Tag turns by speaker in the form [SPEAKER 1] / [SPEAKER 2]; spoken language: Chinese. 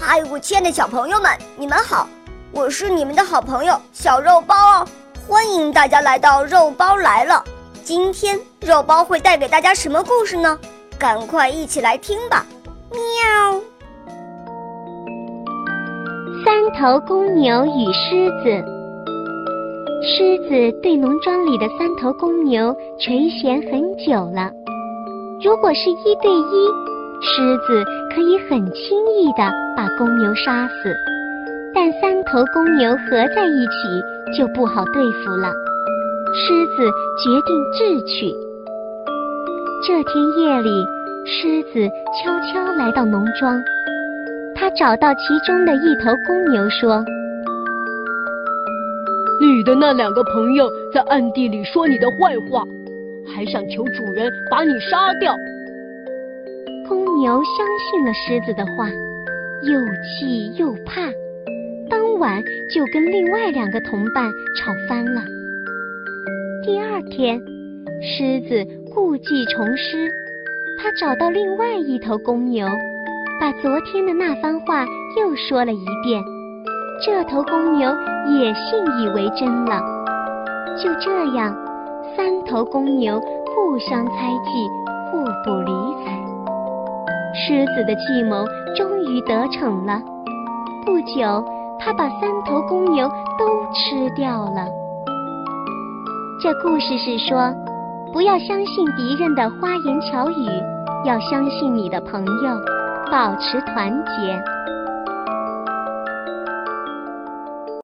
[SPEAKER 1] 嗨，我亲爱的小朋友们，你们好！我是你们的好朋友小肉包哦，欢迎大家来到肉包来了。今天肉包会带给大家什么故事呢？赶快一起来听吧！喵。
[SPEAKER 2] 三头公牛与狮子。狮子对农庄里的三头公牛垂涎很久了。如果是一对一，狮子可以很轻易地把公牛杀死，但三头公牛合在一起就不好对付了。狮子决定智取。这天夜里，狮子悄悄来到农庄，他找到其中的一头公牛，说：“
[SPEAKER 3] 你的那两个朋友在暗地里说你的坏话。”还想求主人把你杀掉。
[SPEAKER 2] 牛相信了狮子的话，又气又怕，当晚就跟另外两个同伴吵翻了。第二天，狮子故技重施，他找到另外一头公牛，把昨天的那番话又说了一遍。这头公牛也信以为真了。就这样。三头公牛互相猜忌，互不理睬。狮子的计谋终于得逞了。不久，他把三头公牛都吃掉了。这故事是说，不要相信敌人的花言巧语，要相信你的朋友，保持团结。